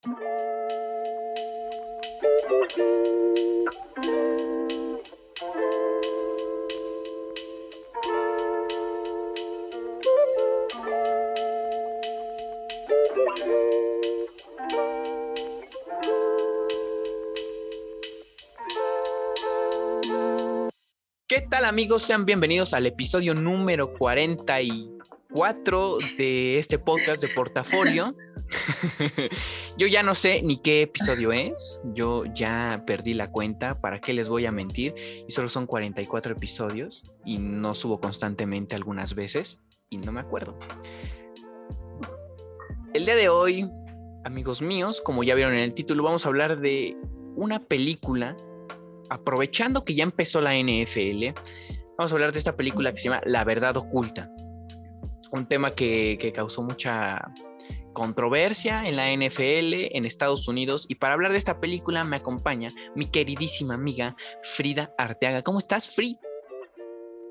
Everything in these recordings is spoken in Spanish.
¿Qué tal amigos? Sean bienvenidos al episodio número 44 de este podcast de portafolio. Yo ya no sé ni qué episodio es, yo ya perdí la cuenta, ¿para qué les voy a mentir? Y solo son 44 episodios y no subo constantemente algunas veces y no me acuerdo. El día de hoy, amigos míos, como ya vieron en el título, vamos a hablar de una película aprovechando que ya empezó la NFL, vamos a hablar de esta película que se llama La Verdad Oculta. Un tema que, causó mucha controversia en la NFL en Estados Unidos. Y para hablar de esta película me acompaña mi queridísima amiga Frida Arteaga. ¿Cómo estás, Frida?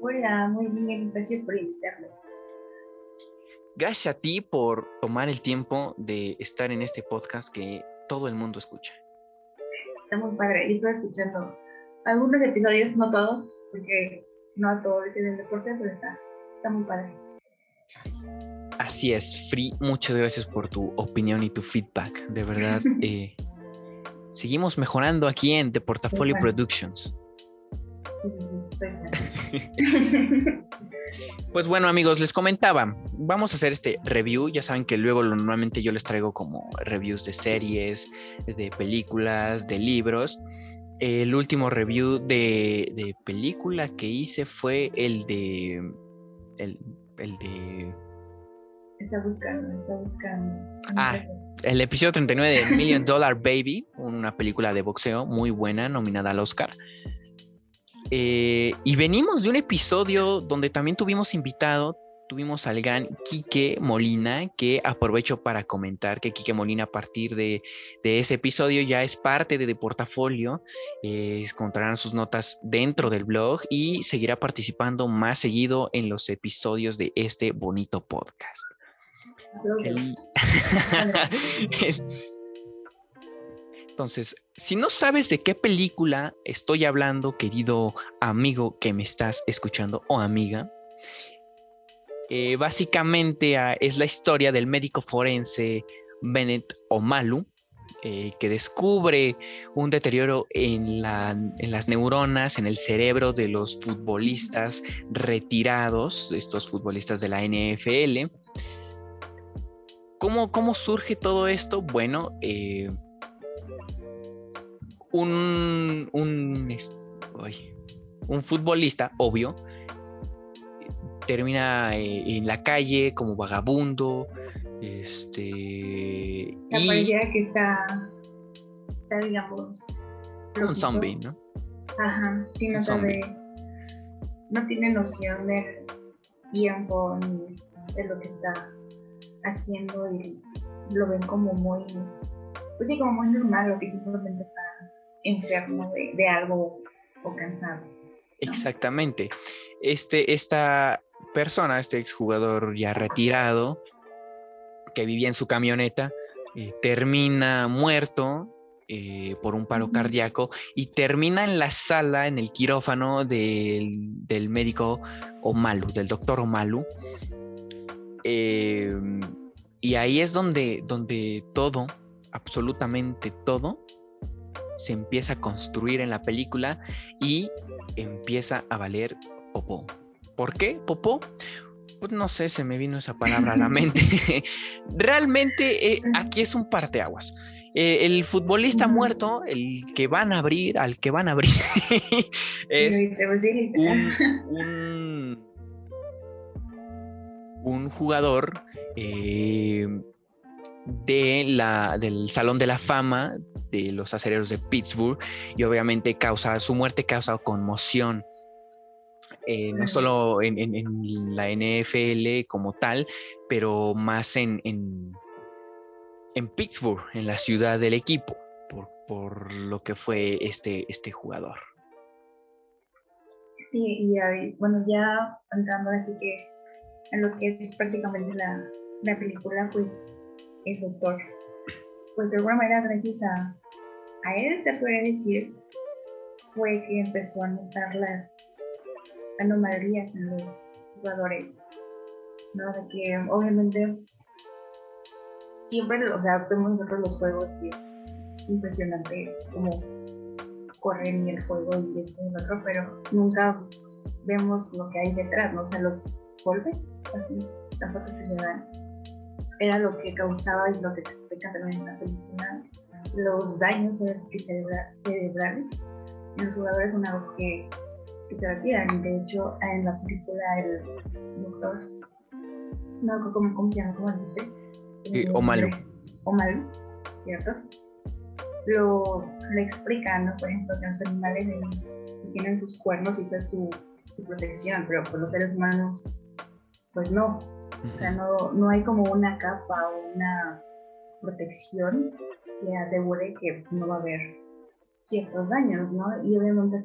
Hola, muy bien, gracias por invitarme. Gracias a ti por tomar el tiempo de estar en este podcast que todo el mundo escucha. Está muy padre, y estoy escuchando algunos episodios, no todos, porque no a todos es el deporte, pero está, está muy padre. Así es, Free, muchas gracias por tu opinión y tu feedback. De verdad, eh, seguimos mejorando aquí en The Portfolio Productions. Sí, sí, sí, Pues bueno amigos, les comentaba, vamos a hacer este review, ya saben que luego normalmente yo les traigo como reviews de series, de películas, de libros, el último review de, película que hice fue el de. El, de. Está buscando, está buscando. Ah, el episodio 39 de Million Dollar Baby, una película de boxeo muy buena, nominada al Oscar. Eh, y venimos de un episodio donde también tuvimos invitado tuvimos al gran Quique Molina, que aprovecho para comentar que Quique Molina a partir de, ese episodio ya es parte de, de Portafolio, eh, encontrarán sus notas dentro del blog y seguirá participando más seguido en los episodios de este bonito podcast. Entonces, si no sabes de qué película estoy hablando, querido amigo que me estás escuchando o amiga, eh, básicamente ah, es la historia del médico forense Bennett Omalu, eh, que descubre un deterioro en, las neuronas, en el cerebro de los futbolistas retirados, estos futbolistas de la NFL. ¿Cómo, cómo surge todo esto? Bueno, eh, un, un, un futbolista, obvio, termina eh, en la calle como vagabundo. Este. La y... que está, está, digamos. Un zombie, ¿no? Ajá, sí, no sabe. No tiene noción de tiempo ni de lo que está haciendo y lo ven como muy. Pues sí, como muy normal, lo que simplemente está enfermo de, de algo o cansado. Exactamente. Este, esta persona, este exjugador ya retirado, que vivía en su camioneta, eh, termina muerto eh, por un paro cardíaco y termina en la sala, en el quirófano del, médico Omalu, del doctor Omalu. Em, y ahí es donde, donde todo, absolutamente todo, se empieza a construir en la película y empieza a valer popó. ¿Por qué, Popó? Pues no sé, se me vino esa palabra a la mente. Realmente eh, aquí es un parteaguas. Eh, el futbolista muerto, el que van a abrir, al que van a abrir, es un, jugador eh, de la, del Salón de la Fama de los acereros de Pittsburgh y obviamente causa, su muerte causa conmoción eh, no solo en, la NFL como tal, pero más en, en, Pittsburgh, en la ciudad del equipo, por, lo que fue este, este jugador. Sí, y bueno, ya entrando así que en lo que es prácticamente la, la película, pues el doctor pues de alguna manera gracias a, él, se puede decir, fue que empezó a notar las anomalías en los jugadores, ¿no? Que obviamente siempre, o sea, vemos nosotros los juegos y es impresionante como corren y el juego y esto y lo otro, pero nunca vemos lo que hay detrás, ¿no? O sea, los golpes, así, tampoco se dan, era lo que causaba y lo que se explica también en la película, los daños cerebrales en los jugadores una vez que, que se retiran. De hecho, en la película el doctor, no, ¿cómo, cómo se llama? ¿Cómo dice? Eh, Omalu. Omalu, ¿cierto? Lo, le explican, ¿no? Por ejemplo, que los animales tienen sus cuernos y esa es su, su protección, pero pues los seres humanos, pues no. O sea, no, no hay como una capa o una protección que asegure que no va a haber ciertos daños, ¿no? Y obviamente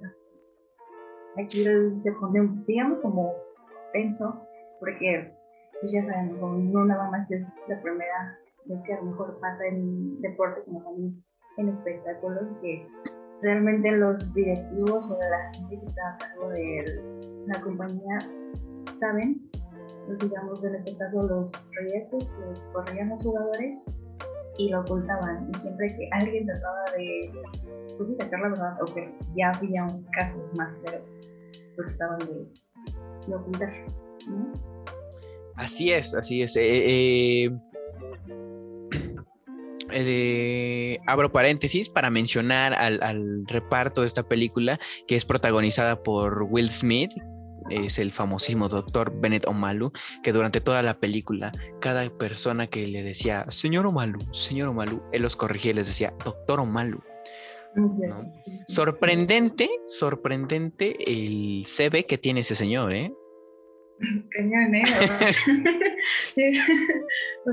aquí se pone, digamos, como penso, porque pues ya sabemos, no nada más es la primera vez que a lo mejor pasa en deportes, sino también en espectáculos, que realmente los directivos o la gente que está a cargo de la compañía saben, digamos en este caso los riesgos que corrían los jugadores y lo ocultaban. Y siempre que alguien trataba de pues, sacar la verdad, o que ya había casos más severos, pues estaban de, ocultar. Así es, así es. Eh, eh, eh, abro paréntesis para mencionar al, reparto de esta película que es protagonizada por Will Smith, es el famosísimo doctor Bennett Omalu, que durante toda la película, cada persona que le decía, señor Omalu, señor Omalu, él los corregía y les decía, doctor Omalu. Sorprendente, sorprendente el CB que tiene ese señor, ¿eh? Cañón, ¿eh? o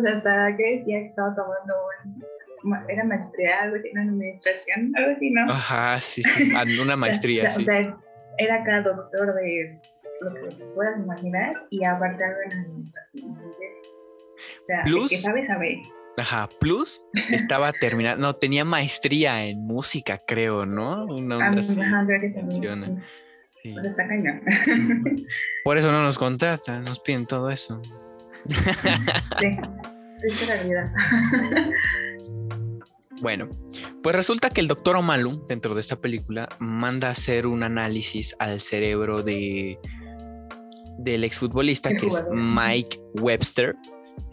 sea, hasta que decía que estaba tomando un, era maestría, algo así, una administración, algo así, ¿no? Ajá, sí, sí, una maestría, o sea, sí. O sea, era cada doctor de lo que puedas imaginar y aparte algo en administración. O sea, Plus, el que sabe, sabe. Ajá, Plus estaba terminando, no, tenía maestría en música, creo, ¿no? Una Ah, ajá, creo que también. sí. Pues está cañón. Por eso no nos contratan, nos piden todo eso. sí, es realidad. Bueno, pues resulta que el doctor Omalu, dentro de esta película, manda a hacer un análisis al cerebro de del exfutbolista que es. Mike Webster,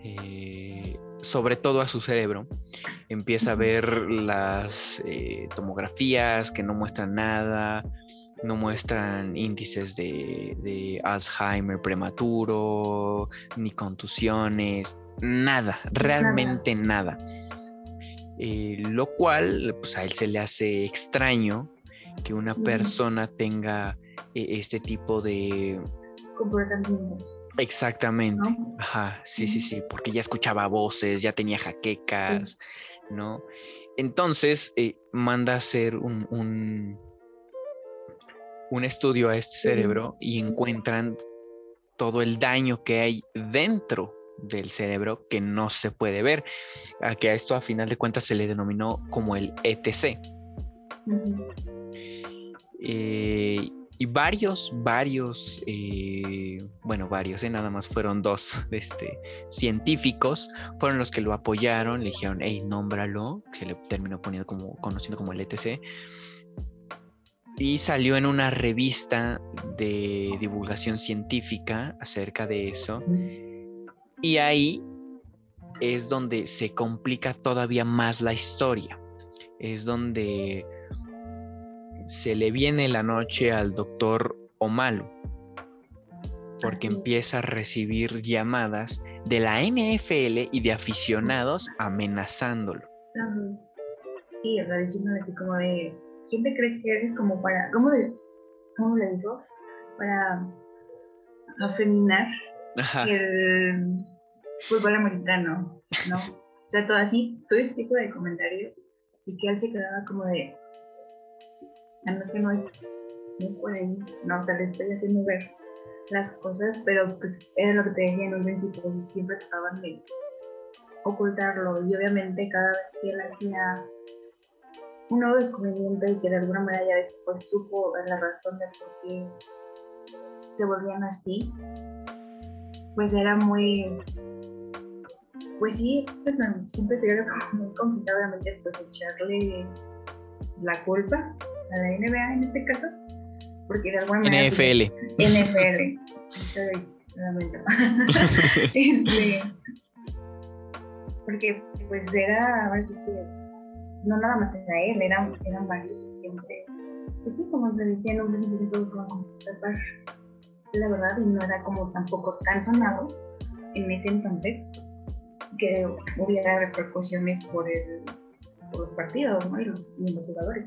eh, sobre todo a su cerebro. Empieza a ver las eh, tomografías que no muestran nada, no muestran índices de, de Alzheimer prematuro, ni contusiones, nada, realmente nada. Eh, lo cual, pues a él se le hace extraño que una persona tenga eh, este tipo de... Comportamientos, Exactamente. ¿no? Ajá, sí, sí, sí, porque ya escuchaba voces, ya tenía jaquecas, ¿no? Entonces eh, manda a hacer un, un, un estudio a este Sí. cerebro y encuentran todo el daño que hay dentro del cerebro que no se puede ver. A que a esto a final de cuentas se le denominó como el ETC. Eh, y varios, varios, eh, bueno, varios, eh, nada más fueron dos este, científicos, fueron los que lo apoyaron, le dijeron, hey, nómbralo, que le terminó poniendo como, conociendo como el ETC. Y salió en una revista de divulgación científica acerca de eso. Y ahí es donde se complica todavía más la historia. Es donde se le viene la noche al doctor Omalu. Porque empieza a recibir llamadas de la NFL y de aficionados amenazándolo. Sí, o sea, diciéndole así como de, ¿quién te crees que eres como para, cómo, de, cómo le digo? Para afeminar Ajá. el fútbol americano, ¿no? O sea, todo así, todo ese tipo de comentarios y que él se quedaba como de, no que no es, no es por ahí, no, tal vez estoy haciendo ver las cosas, pero pues era lo que te decía en un principio, siempre trataban de ocultarlo. Y obviamente cada vez que él hacía un nuevo descubrimiento y que de alguna manera ya después supo la razón de por qué se volvían así, pues era muy, pues sí, pues, siempre sería muy complicado obviamente pues echarle la culpa a la NBA en este caso, porque de alguna manera... NFL. NFL. Este, porque pues era, no nada más era él, eran, eran varios siempre, pues sí, como te decía, en un principio todos a tapar la verdad y no era como tampoco tan sonado en ese entonces que hubiera repercusiones por, el, por los partidos ¿no? y, los, jugadores.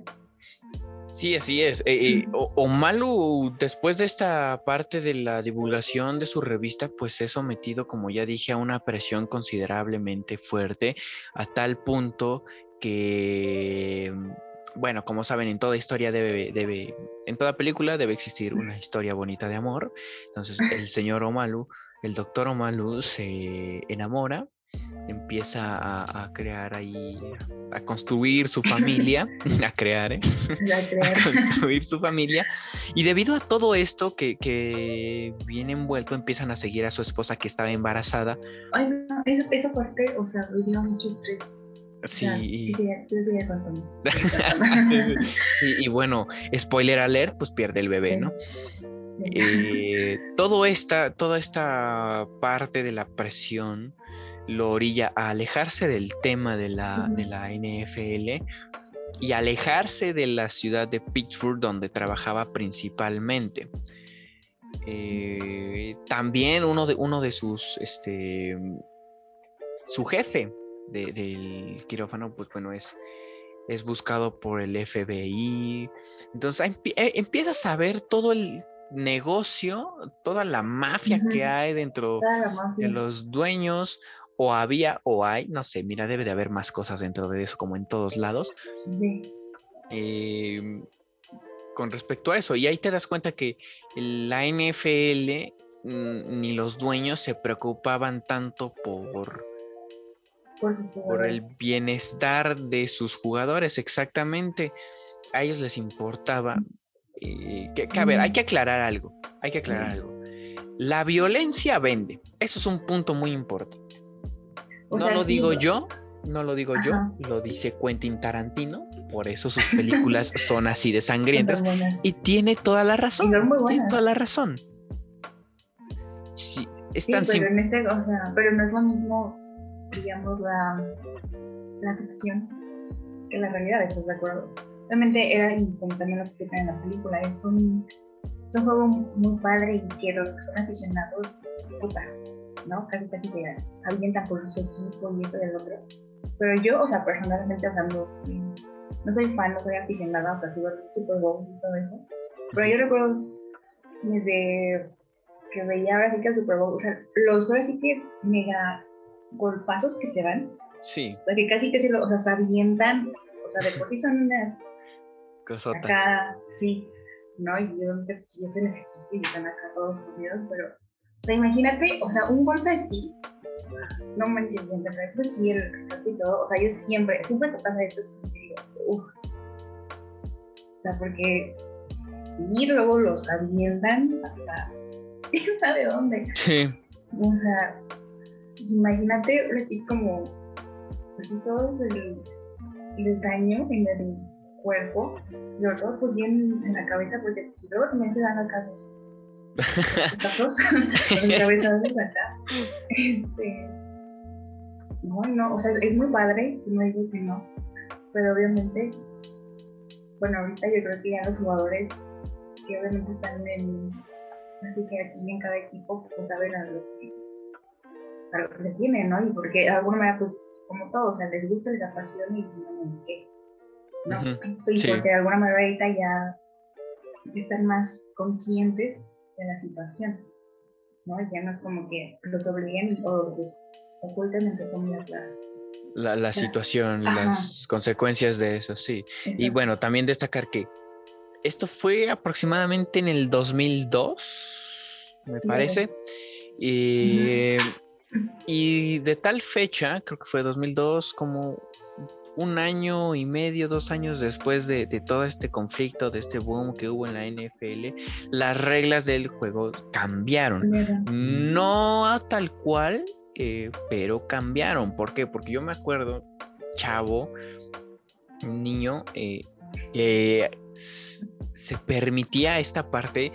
Sí, así es. Eh, eh, o, Malu, después de esta parte de la divulgación de su revista, pues es sometido, como ya dije, a una presión considerablemente fuerte, a tal punto que, bueno, como saben, en toda historia debe, debe, en toda película debe existir una historia bonita de amor. Entonces, el señor Omalu, el doctor Omalu se enamora empieza a, crear ahí, a construir su familia, a crear, ¿eh? a construir su familia. Y debido a todo esto que, que, viene envuelto, empiezan a seguir a su esposa que estaba embarazada. Ay, no, esa, parte, o sea, me dio mucho estrés. Sí. sí, sí, sí, y bueno, spoiler alert, pues pierde el bebé, ¿no? Eh, todo esta, toda esta parte de la presión lo orilla a alejarse del tema de la, de la NFL y alejarse de la ciudad de Pittsburgh donde trabajaba principalmente. Eh, también uno de, uno de sus, este, su jefe del quirófano, pues bueno, es, es buscado por el FBI. Entonces eh, empiezas a ver todo el negocio, toda la mafia que hay dentro de los dueños o había o hay, no sé, mira, debe de haber más cosas dentro de eso, como en todos lados. Sí. Em, con respecto a eso, y ahí te das cuenta que la NFL mm, ni los dueños se preocupaban tanto por, por, el bienestar de sus jugadores, exactamente. A ellos les importaba. Eh, que, a ver, hay que aclarar algo, hay que aclarar algo. La violencia vende, eso es un punto muy importante no lo digo yo, no lo digo yo, lo dice Quentin Tarantino, por eso sus películas son así de sangrientas y tiene toda la razón. Tiene toda la razón. Sí, es pero, este, pero no es lo mismo, digamos, la, la ficción que la realidad, ¿estás de acuerdo? Realmente era, y también lo explican en la película, es un, es un juego muy padre y que los que son aficionados, puta, ¿no? Casi casi se avientan por su equipo y esto y el otro. Pero yo, o sea, personalmente, o sea, no, no soy fan, no soy aficionada, o sea, sigo Super Bowl y todo eso. Pero yo recuerdo desde que veía ahora sí que el Super Bowl, o sea, los ahora sí que mega golpazos que se dan. Sí. O sea, que casi casi o sea, se avientan, o sea, de por sí son unas... Cosotas. Acá, sí, ¿no? Y yo, si hacen ejercicio y están acá todos unidos, pero o sea, imagínate, o sea, un golpe así, no manches, bien, pero sí, el y todo, o sea, yo siempre, siempre te pasa eso, es como que digo, uff. O sea, porque sí, luego los avientan hasta, quién sabe dónde. Sí. O sea, imagínate, así como, pues todo el, el daño en el cuerpo, y luego pues bien en la cabeza, porque si luego también se dan cabeza Este, no, no, o sea, es muy padre, no digo que no, pero obviamente, bueno, ahorita yo creo que ya los jugadores que obviamente están en, así que aquí en cada equipo, pues saben a lo que, a lo que se tiene, ¿no? Y porque de alguna manera, pues, como todo, o sea, les gusta, les apasiona y dicen, no, ¿qué? ¿no? Y porque de alguna manera ahorita ya están más conscientes de la situación, ¿no? Ya no es como que los obliguen o les oculten entre comillas las... La, la situación, las consecuencias de eso, sí. Y bueno, también destacar que esto fue aproximadamente en el 2002, me parece. Y Y de tal fecha, creo que fue 2002, como un año y medio, dos años después de, todo este conflicto, de este boom que hubo en la NFL, las reglas del juego cambiaron. No a tal cual, eh, pero cambiaron. ¿Por qué? Porque yo me acuerdo, chavo, niño, eh, se permitía esta parte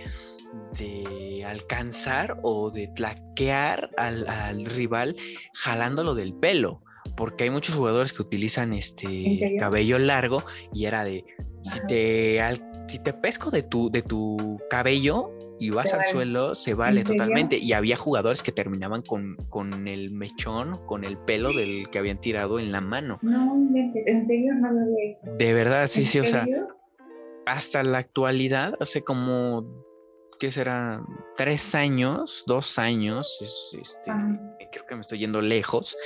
de alcanzar o de tlaquear al, al, rival jalándolo del pelo. Porque hay muchos jugadores que utilizan este cabello largo y era de si te, si te pesco de tu, de tu cabello, y vas al suelo, se vale totalmente. Y había jugadores que terminaban con, con, el mechón, con el pelo del que habían tirado en la mano. No, en serio no lo había visto. De verdad, sí, sí, o sea, hasta la actualidad, hace como ¿qué será? Tres años, dos años, este, creo que me estoy yendo lejos,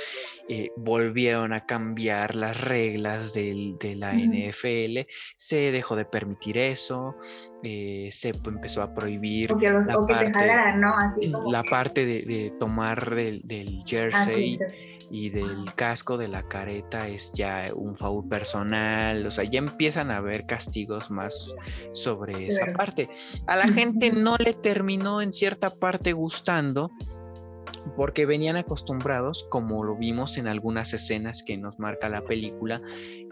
eh, volvieron a cambiar las reglas de la NFL, se dejó de permitir eso, eh, se empezó a prohibir la, parte, ¿no? la parte de, tomar del, del jersey y del casco de la careta es ya un foul personal, o sea, ya empiezan a haber castigos más sobre esa parte. A la gente no le terminó en cierta parte gustando porque venían acostumbrados, como lo vimos en algunas escenas que nos marca la película,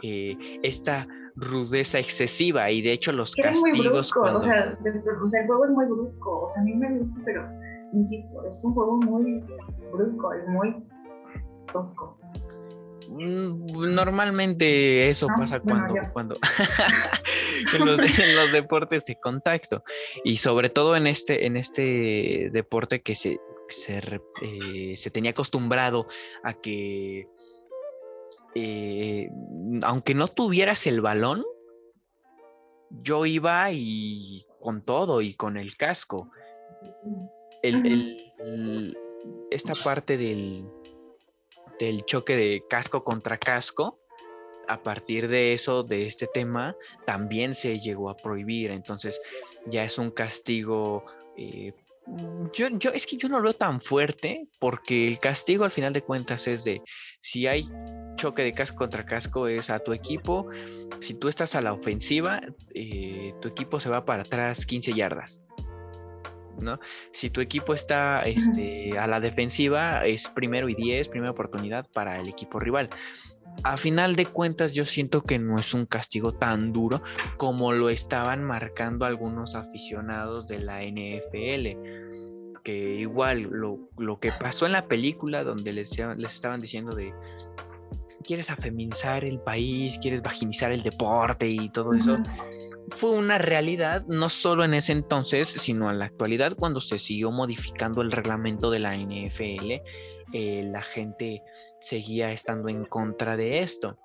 eh, esta rudeza excesiva y de hecho los castigos... o, sea, el juego es muy brusco, o sea, a mí me gusta, pero insisto, es un juego muy brusco, es muy tosco. Mm, normalmente eso pasa cuando, cuando en, los, deportes de contacto y sobre todo en este, en este deporte que se, se, eh, tenía acostumbrado a que eh, aunque no tuvieras el balón, yo iba y con todo y con el casco. esta parte del, del choque de casco contra casco, a partir de eso, de este tema, también se llegó a prohibir. Entonces ya es un castigo. Eh, yo, yo, es que yo no lo veo tan fuerte porque el castigo al final de cuentas es de si hay choque de casco contra casco es a tu equipo, si tú estás a la ofensiva, eh, tu equipo se va para atrás 15 yardas. Si tu equipo está este, a la defensiva, es primero y diez, primera oportunidad para el equipo rival. A final de cuentas, yo siento que no es un castigo tan duro como lo estaban marcando algunos aficionados de la NFL. Que igual lo, que pasó en la película, donde les, les estaban diciendo de quieres afeminizar el país, quieres vaginizar el deporte y todo eso fue una realidad no solo en ese entonces, sino en la actualidad cuando se siguió modificando el reglamento de la NFL, eh, la gente seguía estando en contra de esto.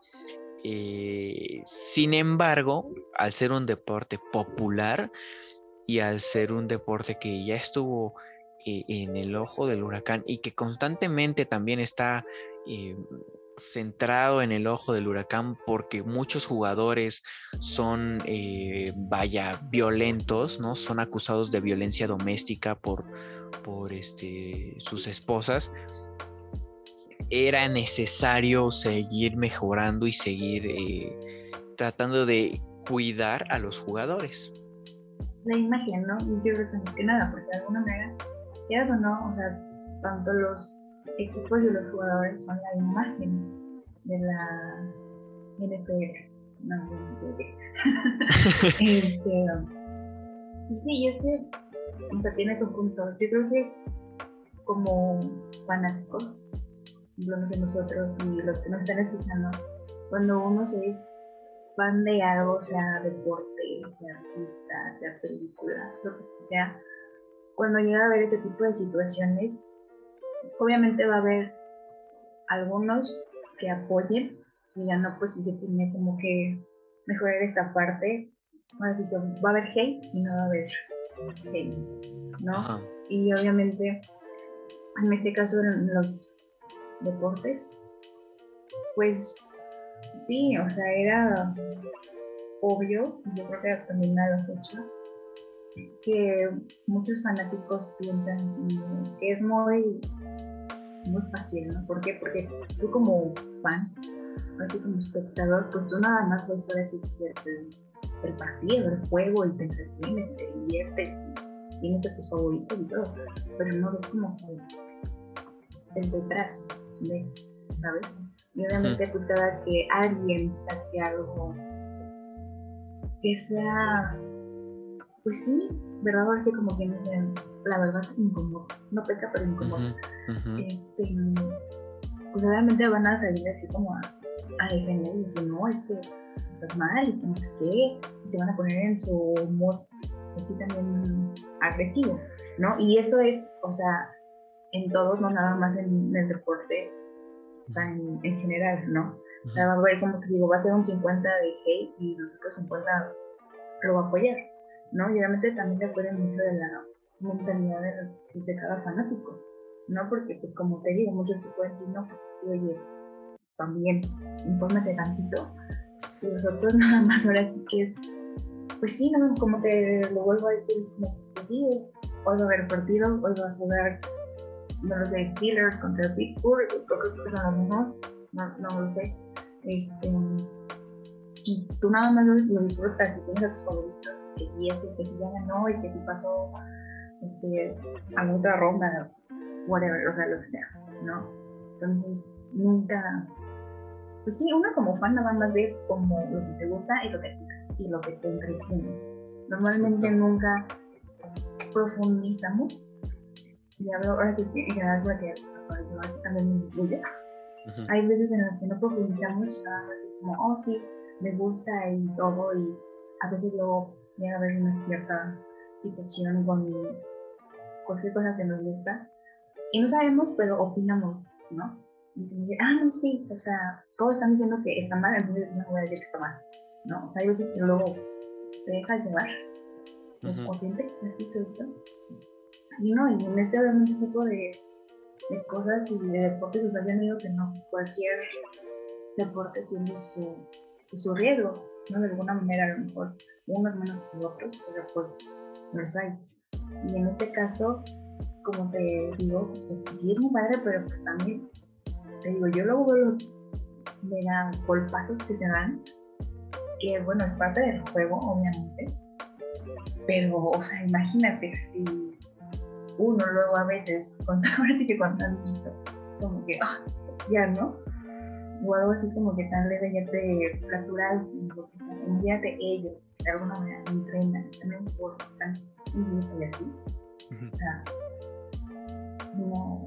Eh, sin embargo, al ser un deporte popular y al ser un deporte que ya estuvo eh, en el ojo del huracán y que constantemente también está centrado en el ojo del huracán porque muchos jugadores son, eh, vaya, violentos, ¿no? Son acusados de violencia doméstica por, por este, sus esposas. Era necesario seguir mejorando y seguir eh, tratando de cuidar a los jugadores. La imagen, ¿no? Yo creo que nada, porque de alguna manera, quieras o no, o sea, tanto los equipos y los jugadores son la imagen de la NFL. No, este, sí, es que, o sea, tienes un punto. Yo creo que como fanáticos, no sé nosotros y los que nos están escuchando, cuando uno se es fan de algo, sea deporte, sea artista, sea película, lo que sea, cuando llega a ver este tipo de situaciones, obviamente va a haber algunos que apoyen y ya no, pues si se tiene como que mejorar esta parte, así que va a haber hate y no va a haber hate, ¿no? Y obviamente, en este caso en los deportes, pues sí, o sea, era obvio, yo creo que también a la fecha, que muchos fanáticos piensan que es muy muy fácil, ¿no? ¿Por qué? Porque tú como fan, así como espectador, pues tú nada más ves ahora sí el, el partido, el juego, y te entretienes, te diviertes, y tienes a tus favoritos y todo, pero no ves como el, detrás, de, ¿sabes? Y obviamente pues cada que alguien saque algo que sea, pues sí, ¿verdad? Así como que la verdad incómodo, no peca pero incómodo. Este, pues obviamente van a salir así como a, a defender y decir, no, es que estás mal y que no sé qué, y se van a poner en su humor así también agresivo, ¿no? Y eso es, o sea, en todos, no nada más en, el deporte, o sea, en, en general, ¿no? O sea, va a haber como que digo, va a ser un 50 de hate y los otros 50 lo va a apoyar, ¿no? Y obviamente también depende mucho de la mentalidad de, pues, de cada fanático, ¿no? Porque, pues, como te digo, muchos se pueden decir, no, pues, sí, oye, también, infórmate tantito. Y los otros nada más ahora sí que es, pues sí, no, como te lo vuelvo a decir, es como, pues sí, hoy va a haber partido, hoy a jugar, no lo sé, Steelers contra Pittsburgh, creo que son los mismos, no, no lo sé. Este, y tú nada más lo, disfrutas y tienes a tus favoritos, que si eso, que si ya ganó y que si pasó este, a otra ronda, whatever, o sea, lo que sea, ¿no? Entonces, nunca, pues sí, uno como fan nada más ve como lo que te gusta y lo que, y lo que te entretiene. Normalmente nunca profundizamos, y hablo ahora sí que en general porque también me incluye. Hay veces en las que no profundizamos, nada más es como, oh sí, me gusta y todo, y a veces luego llega a haber una cierta situación con cualquier cosa que nos gusta, y no sabemos, pero opinamos, ¿no? Y dicen, ah, no, sí, o sea, todos están diciendo que está mal, entonces no voy a decir que está mal, ¿no? O sea, hay veces que luego te dejas llevar, uh corriente, así suelto. Y no, y en este obviamente tipo de, de cosas y de deportes, o sea, ya digo que no, cualquier deporte tiene su su riesgo, ¿no? De alguna manera, a lo mejor unos menos que otros, pero pues los hay. Y en este caso, como te digo, pues sí es muy padre, pero pues también, te digo, yo luego veo los mega golpazos que se dan, que bueno, es parte del juego, obviamente, pero, o sea, imagínate si uno luego a veces, con, que con tantito, como que, ah, ya no, o algo así como que tan leve ya te fracturas lo que sea, envíate ellos, de alguna manera entrenan, también por tan y así. O sea, no,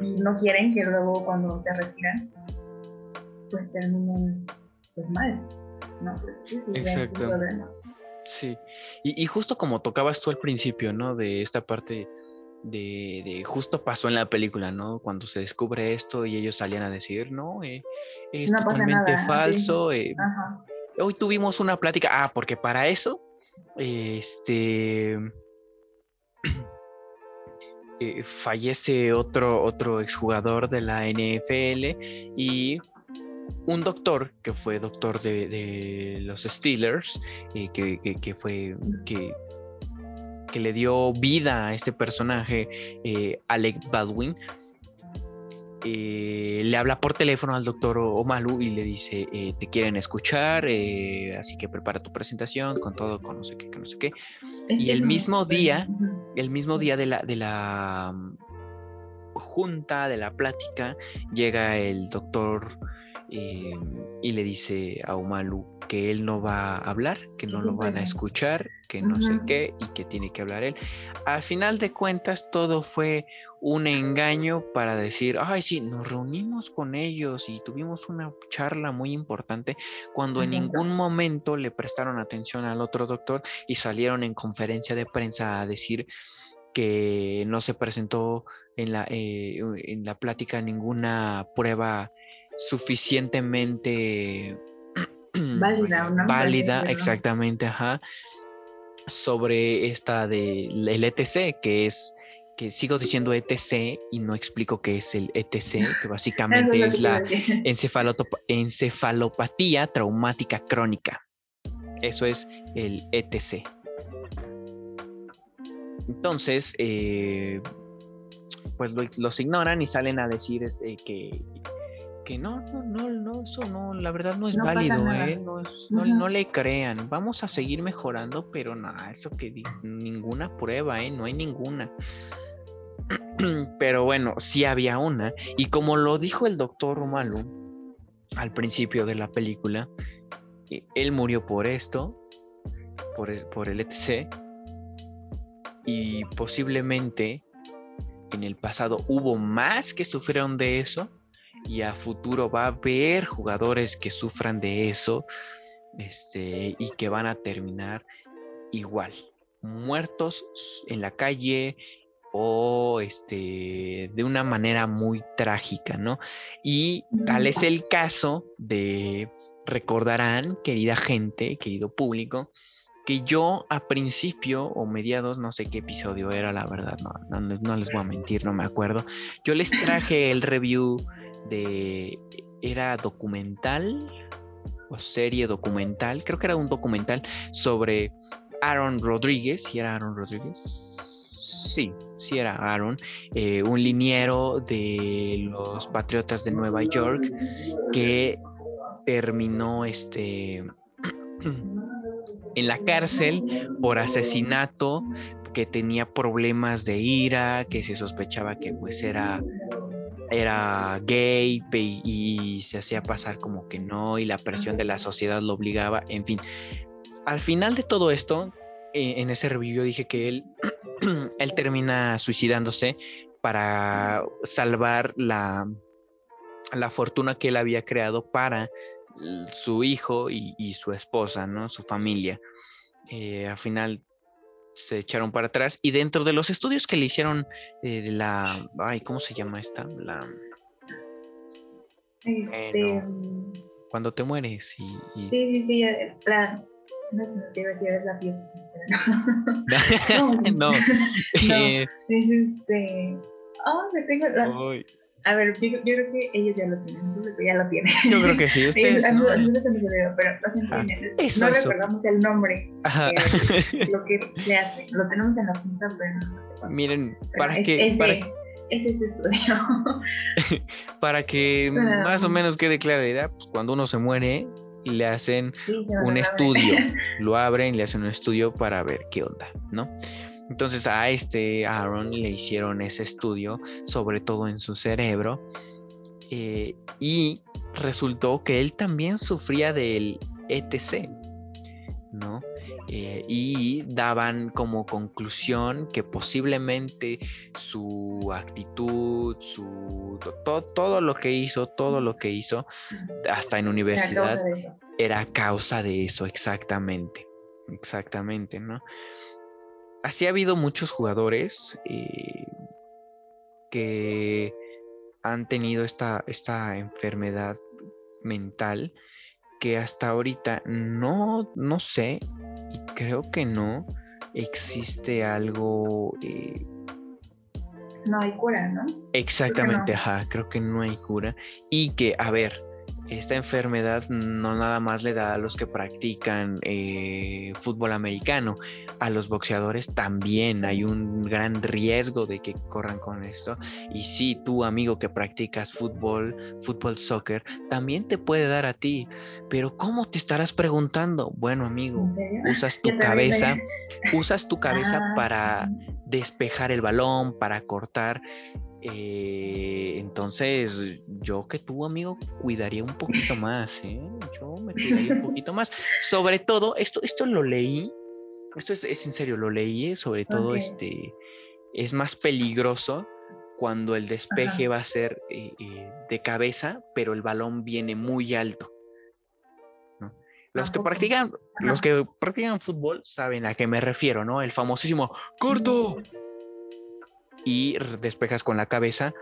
y no quieren que luego cuando se retiran, pues terminen pues mal, ¿no? Sí, sí, Exacto. Sí, y, y justo como tocabas tú al principio, ¿no? De esta parte de, justo pasó en la película, ¿no? Cuando se descubre esto y ellos salían a decir, no, eh, es totalmente falso. Eh, hoy tuvimos una plática, ah, porque para eso, este, eh, fallece otro, otro exjugador de la NFL y un doctor que fue doctor de, los Steelers, que, que, fue, que que le dio vida a este personaje, eh, Alec Baldwin, eh, le habla por teléfono al doctor Omalu y le dice, eh, te quieren escuchar, así que prepara tu presentación con todo, con no sé qué, no sé qué. y el mismo día, el mismo día de la, de la mm, junta, de la plática, llega el doctor y le dice a Omalu que él no va a hablar, que no lo van a escuchar, que no sé qué y que tiene que hablar él. Al final de cuentas, todo fue un engaño para decir, ay, sí, nos reunimos con ellos y tuvimos una charla muy importante cuando en ningún momento le prestaron atención al otro doctor y salieron en conferencia de prensa a decir que no se presentó en la, eh, en la plática ninguna prueba suficientemente válida, ¿no? válida, exactamente, ajá, sobre esta de el ETC, que es que sigo diciendo ETC y no explico qué es el ETC, que básicamente es la encefalopatía traumática crónica. Eso es el ETC. Entonces, eh, pues los ignoran y salen a decir este, que, que no, no, no, no, eso no, la verdad no es válido, ¿eh? No, no, le crean. Vamos a seguir mejorando, pero nada, eso que ninguna prueba, ¿eh? No hay ninguna. pero bueno, sí había una. Y como lo dijo el doctor Romalu al principio de la película, e, él murió por esto, por, por el ETC, y posiblemente en el pasado hubo más que sufrieron de eso y a futuro va a haber jugadores que sufran de eso este, y que van a terminar igual, muertos en la calle o este, de una manera muy trágica, ¿no? Y tal es el caso de, recordarán, querida gente, querido público, que yo a principio o mediados, no sé qué episodio era, la verdad, no, no les voy a mentir, no me acuerdo, yo les traje el review de, era documental o serie documental, creo que era un documental sobre Aaron Rodríguez, si era Aaron Rodríguez, sí, sí era Aaron, eh, un liniero de los Patriotas de Nueva York que terminó este en la cárcel por asesinato que tenía problemas de ira, que se sospechaba que pues era era gay y, se hacía pasar como que no y la presión de la sociedad lo obligaba, en fin. Al final de todo esto, eh, en ese review dije que él, él termina suicidándose para salvar la, la fortuna que él había creado para su hijo y, su esposa, ¿no? Su familia. Eh, al final se echaron para atrás y dentro de los estudios que le hicieron eh, la ay cómo se llama esta la este... cuando te mueres y, sí sí sí la no sé te iba a decir es la biopsia no. No, no. Es este oh me tengo la... A ver, yo, creo que ellos ya lo tienen, ya lo tienen. Yo creo que sí, ustedes. no, no, no se me pero no recordamos el nombre, Ajá. lo que le hacen. Lo tenemos en la punta, pero Miren, para que... Ese, para... ese es estudio. para que más o menos quede claridad, pues cuando uno se muere, le hacen un estudio, lo abren, le hacen un estudio para ver qué onda, ¿no? Entonces a este Aaron le hicieron ese estudio, sobre todo en su cerebro, eh, y resultó que él también sufría del ETC, ¿no? Eh, y daban como conclusión que posiblemente su actitud, su todo lo que hizo, todo lo que hizo, hasta en universidad, era causa de eso, exactamente. Exactamente, ¿no? Así ha habido muchos jugadores eh, que han tenido esta, esta enfermedad mental que hasta ahorita no, no sé y creo que no existe algo... Eh, no hay cura, ¿no? Exactamente, ajá, creo que no hay cura. Y que, a ver, esta enfermedad no nada más le da a los que practican eh, fútbol americano, a los boxeadores también hay un gran riesgo de que corran con esto. Y si tú, amigo que practicas fútbol, fútbol, soccer, también te puede dar a ti. Pero ¿cómo te estarás preguntando? Bueno, amigo, usas tu cabeza, usas tu cabeza ah, para despejar el balón, para cortar eh, entonces, yo que tú, amigo, cuidaría un poquito más, ¿eh? Yo me cuidaría un poquito más. Sobre todo, esto, esto lo leí, esto es, en serio, lo leí, ¿eh? sobre todo, este, es más peligroso cuando el despeje va a ser de cabeza, pero el balón viene muy alto. Los que practican, los que practican fútbol saben a qué me refiero, ¿no? El famosísimo corto y despejas con la cabeza,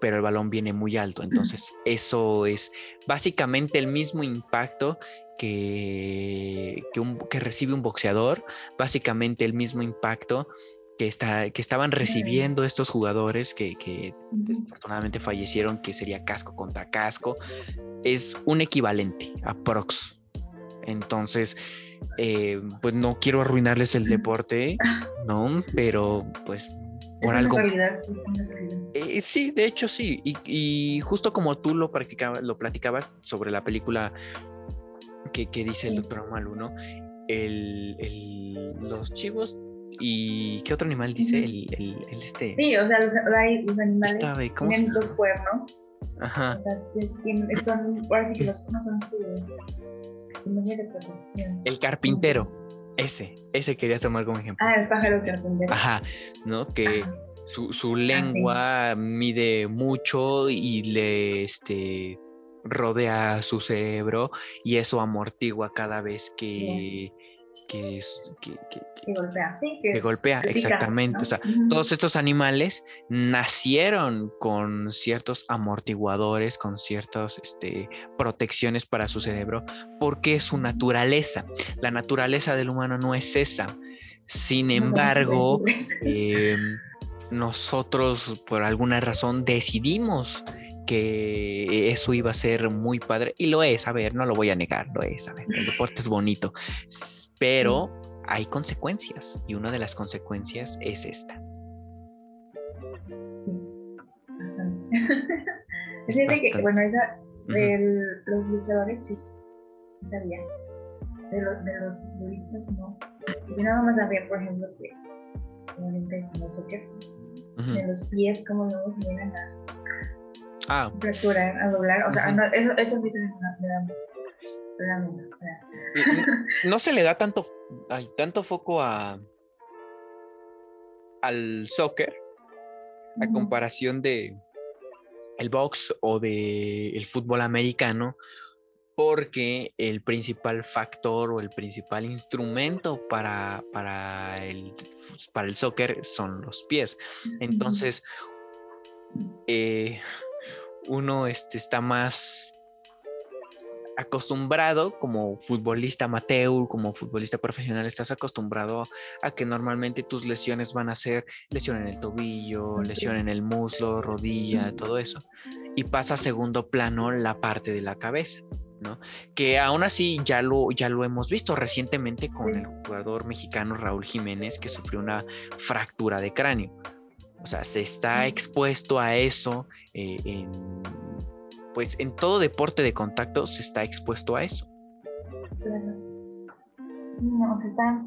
pero el balón viene muy alto. Entonces, eso es básicamente el mismo impacto que, que, recibe un boxeador, básicamente el mismo impacto que, está, que estaban recibiendo estos jugadores que, que afortunadamente fallecieron, que sería casco contra casco, es un equivalente a Prox. Entonces, eh, pues no quiero arruinarles el deporte, ¿no? Pero pues por Es algo. una realidad, es una realidad. Eh, sí, de hecho sí. Y, y justo como tú lo, practicaba- lo platicabas sobre la película que, que dice el Sí. doctor Malu, ¿no? El, el- los chivos y ¿qué otro animal dice? El, el- el este. Sí, o sea, los, los animales esta de- ¿cómo se tienen dos cuernos. Ajá. O sea, son, ahora sí que los cuernos son su, su medio de protección. El carpintero. Ese, ese quería tomar como ejemplo. Ah, el pájaro carpintero. Ajá, ¿no? Que Ajá. su, su lengua mide mucho y le este, rodea su cerebro y eso amortigua cada vez que, que- que- que- Que golpea. Sí, que, golpea. Exactamente. ¿no? O sea, todos estos animales nacieron con ciertos amortiguadores, con ciertas este, protecciones para su cerebro, porque es su naturaleza. La naturaleza del humano no es esa. Sin embargo, eh, nosotros por alguna razón decidimos que eso iba a ser muy padre y lo es, a ver, no lo voy a negar, lo es, a ver, el deporte es bonito, pero hay consecuencias y una de las consecuencias es esta. Bastante. Es que, bueno, esa, Ujú. el- los luchadores sí, sí sabía. De los, de los futbolistas no. Yo nada más sabía, por ejemplo, que el soccer, Ujú. de los pies, como luego se llegan a Ah, fracturar, a doblar. O sea, Ujú. no, eso, eso sí no se le da tanto, ay, tanto foco a al soccer a comparación de el box o de el fútbol americano porque el principal factor o el principal instrumento para, para, el, para el soccer son los pies. Entonces, eh, uno este, está más acostumbrado como futbolista amateur, como futbolista profesional, estás acostumbrado a que normalmente tus lesiones van a ser lesión en el tobillo, lesión en el muslo, rodilla, todo eso. Y pasa a segundo plano la parte de la cabeza. ¿no? Que aún así ya lo, ya lo hemos visto recientemente con el jugador mexicano Raúl Jiménez que sufrió una fractura de cráneo. O sea, se está expuesto a eso eh, en, pues en todo deporte de contacto se está expuesto a eso. Claro. Sí, no, o sea, está.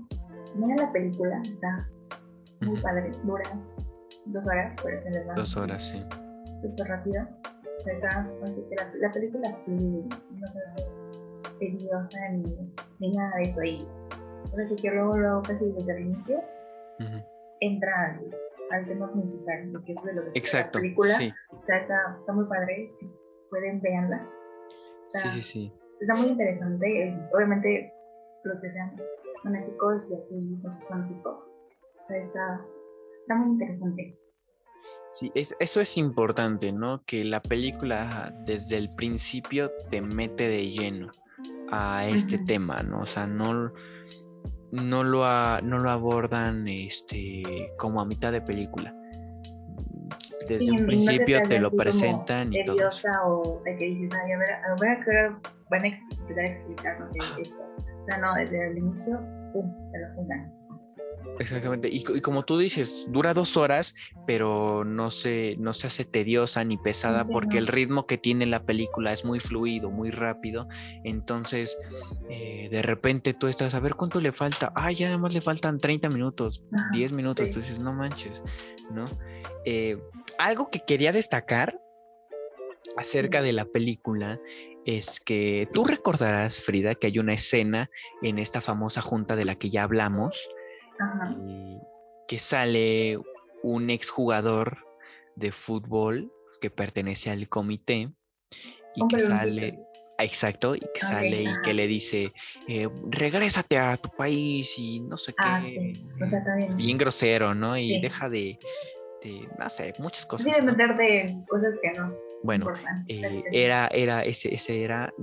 Mira la película, está muy padre, dura dos horas, pero se va Dos horas, sí. súper rápido. O sea, está, la, la película no se hace tediosa ni, ni nada de eso. Y así que luego, luego, casi desde el inicio, entra al, al tema principal, que es de lo que Exacto. la película. Sí, O sea, está, está muy padre, si pueden, véanla. sí, Está- sí, sí. está muy interesante. eh, Obviamente, los que sean fanáticos y así, no sé, fanáticos, o sea, está, está muy interesante. Sí, es- eso es importante, ¿no? Que la película desde el principio te mete de lleno a este tema, ¿no? O sea, no, no, lo, a- no lo abordan este, como a mitad de película. Desde Sí, un no principio hace te lo presentan y todo. o de que dices, ay, a ver, a ver hora van a a explicarnos esto. O sea, no, desde el inicio, pum, te lo juntan. Exactamente. Y, co- y como tú dices, dura dos horas, pero no se, no se hace tediosa ni pesada Sí, porque no. el ritmo que tiene la película es muy fluido, muy rápido. Entonces, eh, de repente tú estás a ver cuánto le falta. Ah, ya nada más le faltan 30 minutos, Ajá, 10 minutos. sí. Tú dices, no manches, ¿no? Eh, algo que quería destacar acerca de la película es que tú recordarás, Frida, que hay una escena en esta famosa junta de la que ya hablamos Ajá. que sale un exjugador de fútbol que pertenece al comité y que sale, ah, exacto, y que sale y que le dice, eh, regrésate a tu país y no sé Ah, qué. sí. O sea, también. Bien grosero, ¿no? Y Sí. deja de, de, no sé, muchas cosas. Sí, de cosas que no Bueno, eh, era, era, ese, ese era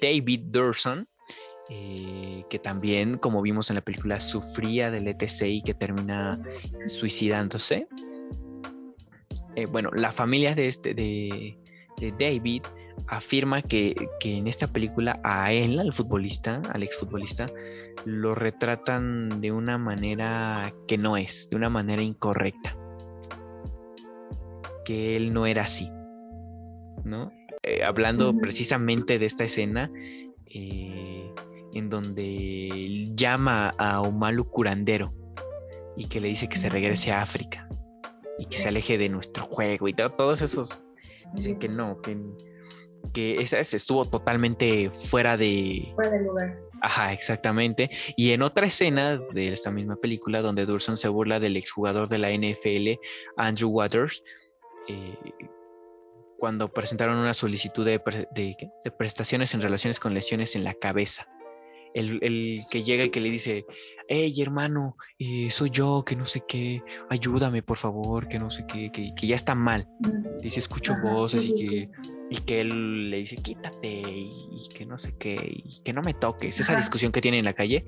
David Durson, eh, que también, como vimos en la película, sufría del ETC y que termina suicidándose. Eh, bueno, la familia de, este, de, de David afirma que, que en esta película a él, al futbolista, al exfutbolista, lo retratan de una manera que no es, de una manera incorrecta. que él no era así, ¿no? Eh, hablando precisamente de esta escena eh, en donde llama a Omalu curandero y que le dice que se regrese a África y que se aleje de nuestro juego y todos esos dicen que no, que, que esa estuvo totalmente fuera de... Fuera de lugar. Ajá, exactamente. Y en otra escena de esta misma película, donde Durson se burla del exjugador de la NFL, Andrew Waters, eh, cuando presentaron una solicitud de, de, prestaciones en relaciones con lesiones en la cabeza. El, que llega y que le dice, hey hermano, eh, soy yo, que no sé qué, ayúdame por favor, que no sé qué, que, ya está mal. Mm. Dice, escucho voces y que, y que él le dice, quítate y, que no sé qué, y que no me toques. Esa discusión que tiene en la calle,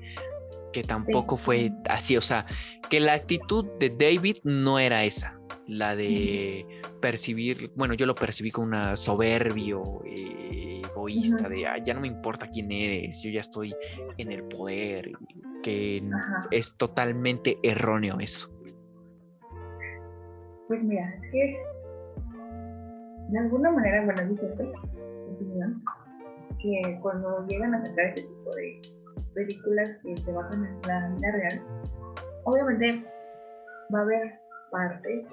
que tampoco fue así, o sea, que la actitud de David no era esa la de percibir, bueno, yo lo percibí como una soberbio, eh, egoísta, de ya no me importa quién eres, yo ya estoy en el poder, que es totalmente erróneo eso. Pues mira, es que de alguna manera, bueno, es cierto, opinión, que cuando llegan a sacar este tipo de películas que se basan en la vida real, obviamente va a haber partes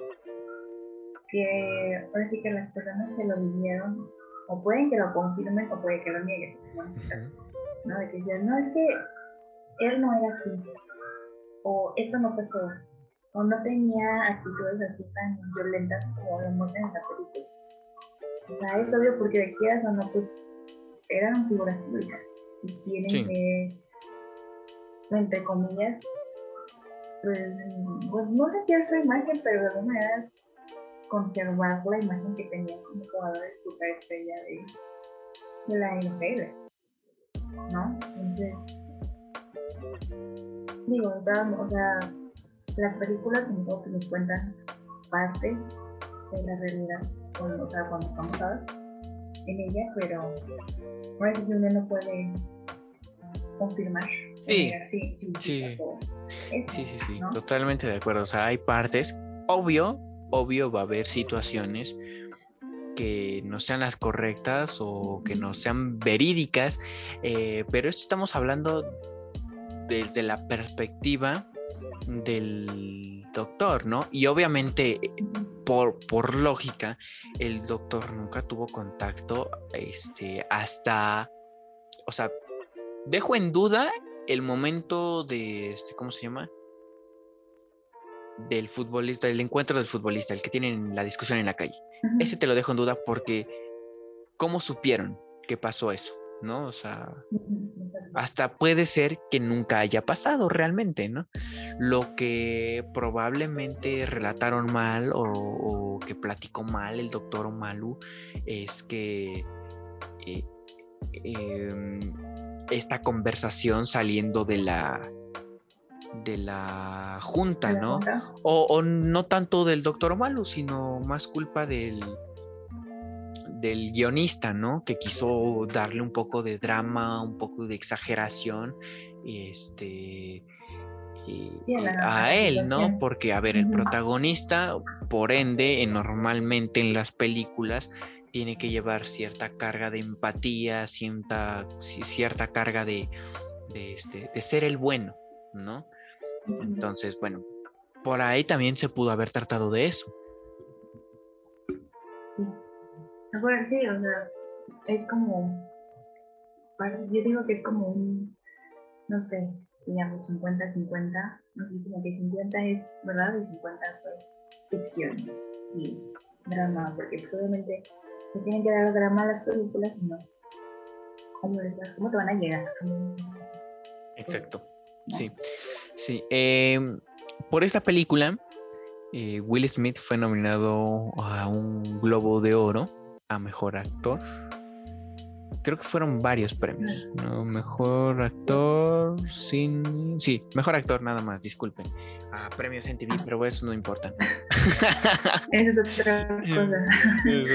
que ahora sí que las personas que lo vivieron, o pueden que lo confirmen o puede que lo nieguen, ¿no? De que dicen, no, es que él no era así, o esto no pasó, o no tenía actitudes así tan violentas como muestran en la película. O sea, es obvio porque de quieras o no, pues eran figuras públicas y tienen que, entre comillas, pues, pues no quiero su imagen, pero de alguna manera conservar la imagen que tenía como jugador de superestrella de, de la NFL. ¿No? Entonces, digo, o sea, las películas como todo que nos cuentan parte de la realidad, o sea, cuando estamos en ella, pero ahora sí uno no puede confirmar. Sí, sí, sí, sí, sí, sí, totalmente de acuerdo. O sea, hay partes, obvio, obvio va a haber situaciones que no sean las correctas o que no sean verídicas, eh, pero esto estamos hablando desde la perspectiva del doctor, ¿no? Y obviamente, por, por lógica, el doctor nunca tuvo contacto este, hasta, o sea, dejo en duda el momento de, este, ¿cómo se llama? Del futbolista, el encuentro del futbolista, el que tienen la discusión en la calle. Ese te lo dejo en duda porque ¿cómo supieron que pasó eso? ¿No? O sea, hasta puede ser que nunca haya pasado realmente, ¿no? Lo que probablemente relataron mal o, que platicó mal el doctor Malu es que eh, em, esta conversación saliendo de la de la junta, ¿no? O, no tanto del doctor Malu, sino más culpa del, del guionista, ¿no? Que quiso darle un poco de drama, un poco de exageración, este, a él, ¿no? Porque, a ver, el protagonista, por ende, normalmente en las películas, tiene que llevar cierta carga de empatía, cierta, cierta carga de, de, este, de ser el bueno, ¿no? Entonces, bueno, por ahí también se pudo haber tratado de eso. Sí. Bueno, sí, o sea, es como, yo digo que es como un, no sé, digamos 50-50, no sé, como que 50 es verdad y 50 fue ficción y drama, porque pues, obviamente se tienen que dar drama a las películas, sino ¿cómo, cómo te van a llegar? Exacto. Sí, sí. Em, por esta película, eh, Will Smith fue nominado a un Globo de Oro a Mejor Actor. Creo que fueron varios premios. Mejor actor, sin... Sí, mejor actor nada más, disculpen. A premios en TV, pero eso no importa. Eso es otra cosa.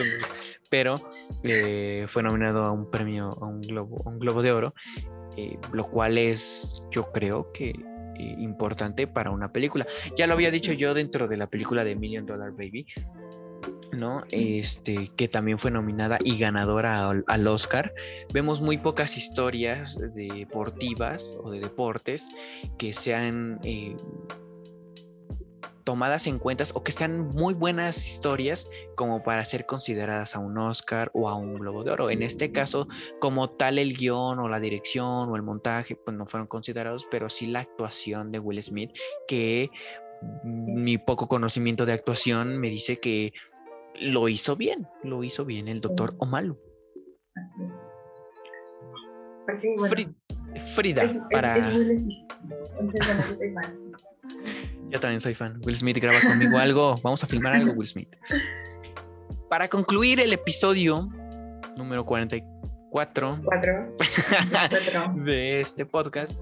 Pero eh, fue nominado a un premio, a un globo, a un globo de oro eh, lo cual es, yo creo que importante para una película. Ya lo había dicho yo dentro de la película de Million Dollar Baby, ¿no? Este, que también fue nominada y ganadora al, Oscar. Vemos muy pocas historias deportivas o de deportes que sean eh, tomadas en cuenta o que sean muy buenas historias como para ser consideradas a un Oscar o a un Globo de Oro. En este caso, como tal el guion o la dirección o el montaje, pues no fueron considerados, pero sí la actuación de Will Smith, que mi poco conocimiento de actuación me dice que lo hizo bien, lo hizo bien el doctor Omalu. Frida, para... yo también soy fan. Will Smith graba conmigo algo. Vamos a filmar algo, Will Smith. Para concluir el episodio número 44 de este podcast,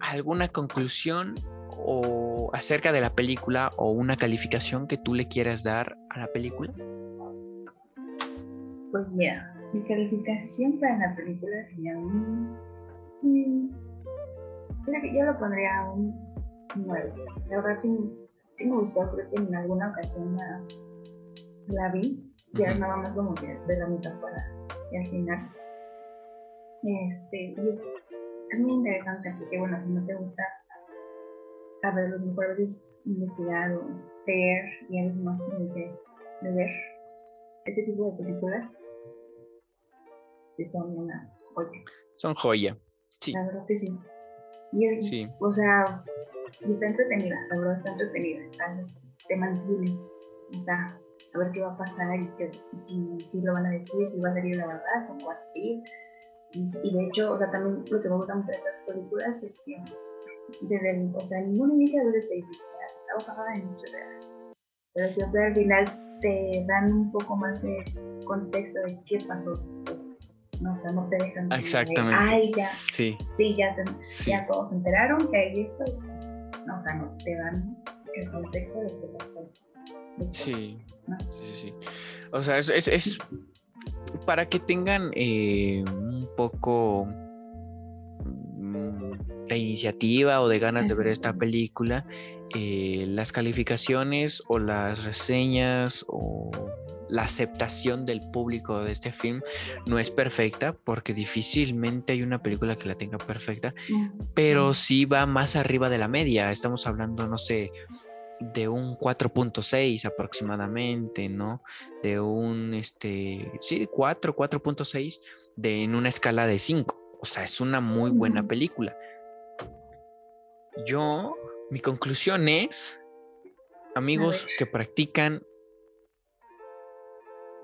¿alguna conclusión o acerca de la película o una calificación que tú le quieras dar a la película? Pues mira, mi calificación para la película sería un... Mm, yo lo pondría un 9. La verdad sí, sí, me gustó, creo que en alguna ocasión la, vi, ya nada más como que de la mitad para al final. Este, y es, es muy interesante porque bueno, si no te gusta a ver, lo mejor es investigar o leer y algo más que de ver este tipo de películas que son una joya. Son joya, sí. La verdad que sí. Y sí. o sea, está entretenida, la verdad está entretenida. Entonces te mantiene, está a ver qué va a pasar y, que, si, si, lo van a decir, si va a salir la verdad, si va a salir. Y, y, de hecho, o sea, también lo que me gusta mucho de estas películas es que desde el, o sea, ningún inicio de te dice, está basada en muchos Pero siempre al final te dan un poco más de contexto de qué pasó después. No, o sea, no te dejan. Exactamente. Ay, ya. Sí. Sí, ya, ya todos se enteraron que hay esto. No, o sea, no, te dan el contexto de qué pasó. sí. sí. Sí, O sea, es, es, es para que tengan eh, un poco de iniciativa o de ganas de ver esta película, eh, las calificaciones o las reseñas o la aceptación del público de este film no es perfecta porque difícilmente hay una película que la tenga perfecta, pero sí va más arriba de la media. Estamos hablando, no sé, de un 4.6 aproximadamente, ¿no? De un, este, sí, 4, 4.6 de, en una escala de 5. O sea, es una muy buena película. Yo, mi conclusión es, amigos que practican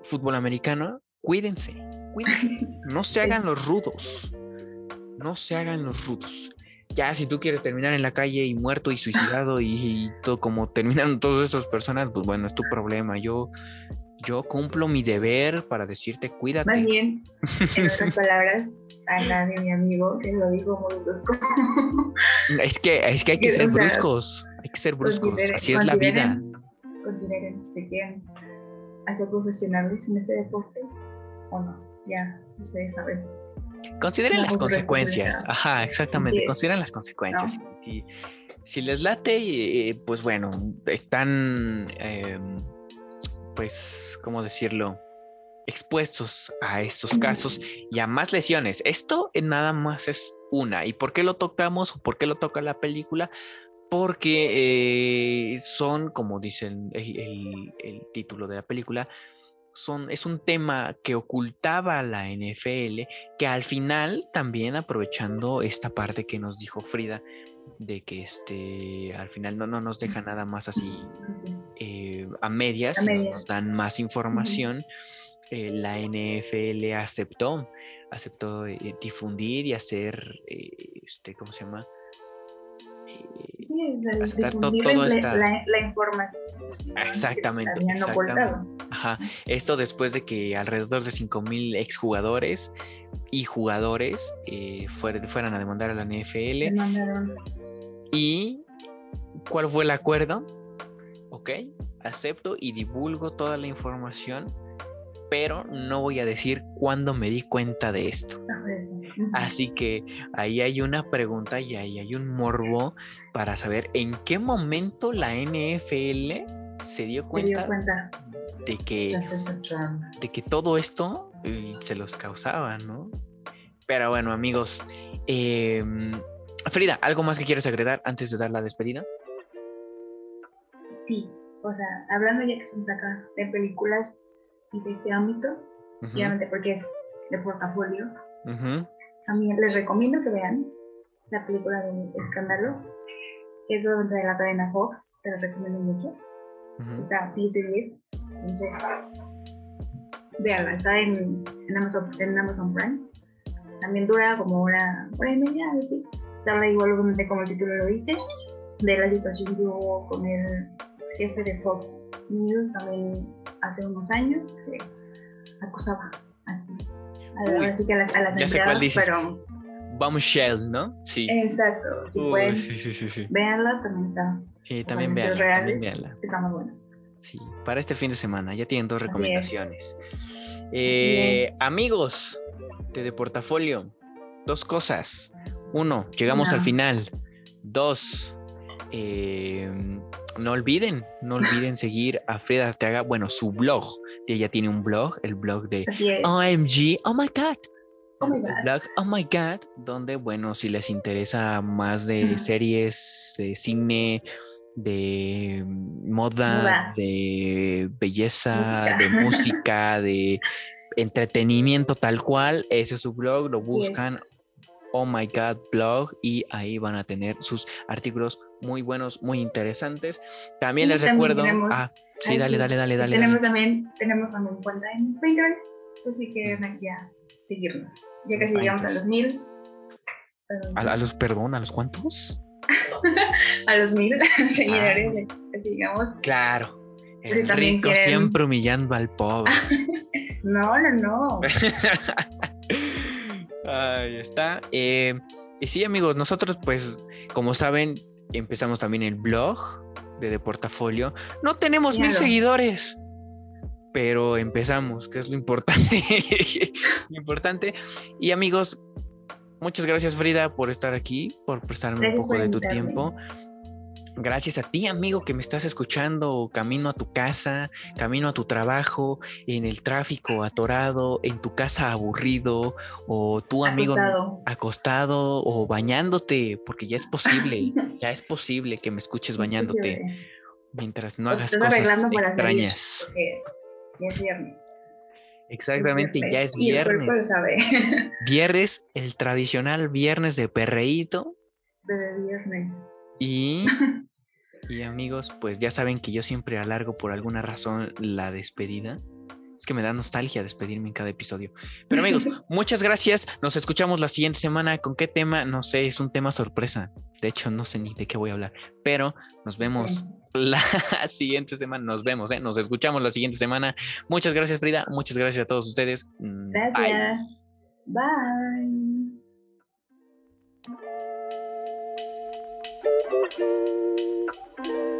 fútbol americano, cuídense, cuídense, no se hagan los rudos, no se hagan los rudos. Ya, si tú quieres terminar en la calle y muerto y suicidado y, todo como terminan todas esas personas, pues bueno, es tu problema. Yo, yo cumplo mi deber para decirte cuídate. Más bien, en otras palabras, a la de mi amigo que lo dijo muy brusco. Es que, es que hay que ser bruscos, hay que ser bruscos, así es la vida. Consideren si quieren hacer profesionales en este deporte o no, ya ustedes saben. Consideren las consecuencias, ajá, exactamente, consideren las consecuencias. Y, si les late, eh, pues bueno, están, em, pues, ¿cómo decirlo? expuestos a estos casos y a más lesiones. Esto nada más es una. ¿Y por qué lo tocamos o por qué lo toca la película? Porque eh, son, como dice el, título de la película, son, es un tema que ocultaba la NFL, que al final también aprovechando esta parte que nos dijo Frida, de que este al final no, no nos deja nada más así eh, a medias, nos dan más información. Eh, la NFL aceptó, aceptó difundir y hacer, este, ¿cómo se llama? Sí, aceptar todo esta... la, información. Exactamente. Ajá. Esto después de que alrededor de 5.000 exjugadores y jugadores fueran a demandar a la NFL. Y ¿cuál fue el acuerdo? Ok, acepto y divulgo toda la información pero no voy a decir cuándo me di cuenta de esto. Así que ahí hay una pregunta y ahí hay un morbo para saber en qué momento la NFL se dio cuenta, de que, de que todo esto eh, se los causaba, ¿no? Pero bueno, amigos, em, Frida, ¿algo más que quieres agregar antes de dar la despedida? Sí, o sea, hablando ya que estamos acá de películas de este ámbito, obviamente porque es de portafolio, también les recomiendo que vean la película de Escándalo, que es de la cadena Fox, te la recomiendo mucho. Está 10 de 10, entonces véanla, está en, en, Amazon, en Amazon Prime. También dura como una hora y media, así. Se habla igualmente como el título lo dice, de la situación que hubo con el jefe de Fox News también hace unos años, que acusaba aquí. A, así que a, las, a las empleadas, pero... Bombshell, ¿no? Sí. Exacto. Si pueden, sí, sí, sí, sí. Véanla, también está. Sí, también véanla, también véanla. Está muy buena. Sí, para este fin de semana. Ya tienen dos recomendaciones. Eh, amigos de, de Portafolio, dos cosas. Uno, llegamos al final. Dos, eh, no olviden, no olviden seguir a Frida Arteaga, bueno, su blog. Ella tiene un blog, el blog de OMG, oh my God. Oh my God. Blog, oh my God, donde, bueno, si les interesa más de series, de cine, de moda, de belleza, de música, de entretenimiento tal cual, ese es su blog, lo buscan. Oh My God blog y ahí van a tener sus artículos muy buenos, muy interesantes. También les recuerdo. ah, sí, dale, dale, dale, dale. Tenemos también, tenemos también cuenta en Pinterest, así que aquí a seguirnos. Ya casi llegamos a los mil. ¿A, los, perdón, a los cuántos? a los mil seguidores, ah. digamos. Claro. El rico siempre humillando al pobre. no, no, no. Ahí está. Eh, y sí, amigos, nosotros, pues, como saben, empezamos también el blog de, de Portafolio. No tenemos mil seguidores, pero empezamos, que es lo importante. lo importante. Y amigos, muchas gracias, Frida, por estar aquí, por prestarme un poco de tu tiempo. Gracias a ti, amigo, que me estás escuchando camino a tu casa, camino a tu trabajo, en el tráfico atorado, en tu casa aburrido, o tu amigo acostado, o bañándote, porque ya es posible, ya es posible que me escuches bañándote mientras no hagas cosas extrañas. Ya es viernes. Exactamente, ya es viernes. Viernes, el tradicional viernes de perreíto. De viernes. Y, y amigos, pues ya saben que yo siempre alargo por alguna razón la despedida. Es que me da nostalgia despedirme en cada episodio. Pero amigos, muchas gracias. Nos escuchamos la siguiente semana. ¿Con qué tema? No sé, es un tema sorpresa. De hecho, no sé ni de qué voy a hablar. Pero nos vemos la siguiente semana. Nos vemos, ¿eh? Nos escuchamos la siguiente semana. Muchas gracias, Frida. Muchas gracias a todos ustedes. Mm, gracias. Bye. Thank Thank you.